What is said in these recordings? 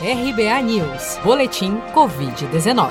RBA News, Boletim Covid-19.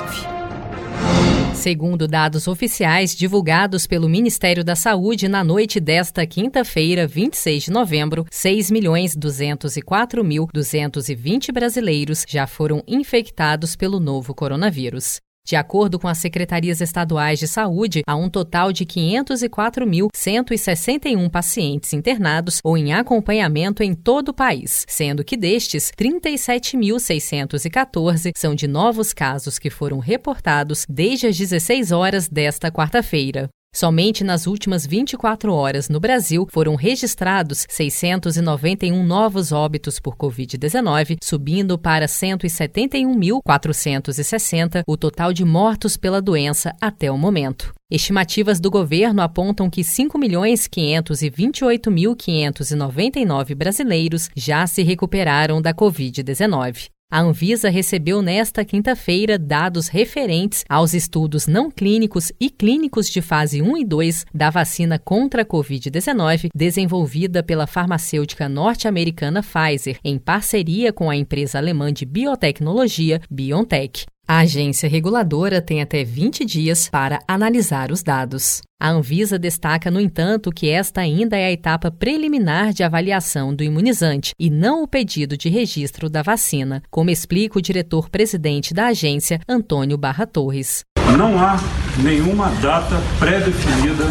Segundo dados oficiais divulgados pelo Ministério da Saúde na noite desta quinta-feira, 26 de novembro, 6.204.220 brasileiros já foram infectados pelo novo coronavírus. De acordo com as secretarias estaduais de saúde, há um total de 504.161 pacientes internados ou em acompanhamento em todo o país, sendo que destes, 37.614 são de novos casos que foram reportados desde as 16 horas desta quarta-feira. Somente nas últimas 24 horas no Brasil foram registrados 691 novos óbitos por Covid-19, subindo para 171.460 o total de mortos pela doença até o momento. Estimativas do governo apontam que 5.528.599 brasileiros já se recuperaram da Covid-19. A Anvisa recebeu nesta quinta-feira dados referentes aos estudos não clínicos e clínicos de fase 1 e 2 da vacina contra a Covid-19, desenvolvida pela farmacêutica norte-americana Pfizer, em parceria com a empresa alemã de biotecnologia BioNTech. A agência reguladora tem até 20 dias para analisar os dados. A Anvisa destaca, no entanto, que esta ainda é a etapa preliminar de avaliação do imunizante e não o pedido de registro da vacina, como explica o diretor-presidente da agência, Antônio Barra Torres. Não há nenhuma data pré-definida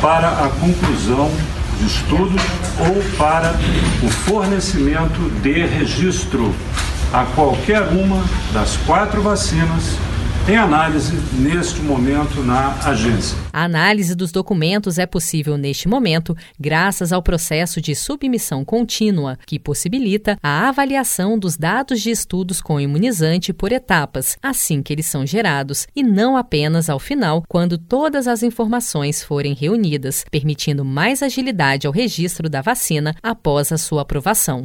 para a conclusão de estudos ou para o fornecimento de registro a qualquer uma das quatro vacinas em análise neste momento na agência. A análise dos documentos é possível neste momento graças ao processo de submissão contínua, que possibilita a avaliação dos dados de estudos com imunizante por etapas, assim que eles são gerados, e não apenas ao final, quando todas as informações forem reunidas, permitindo mais agilidade ao registro da vacina após a sua aprovação.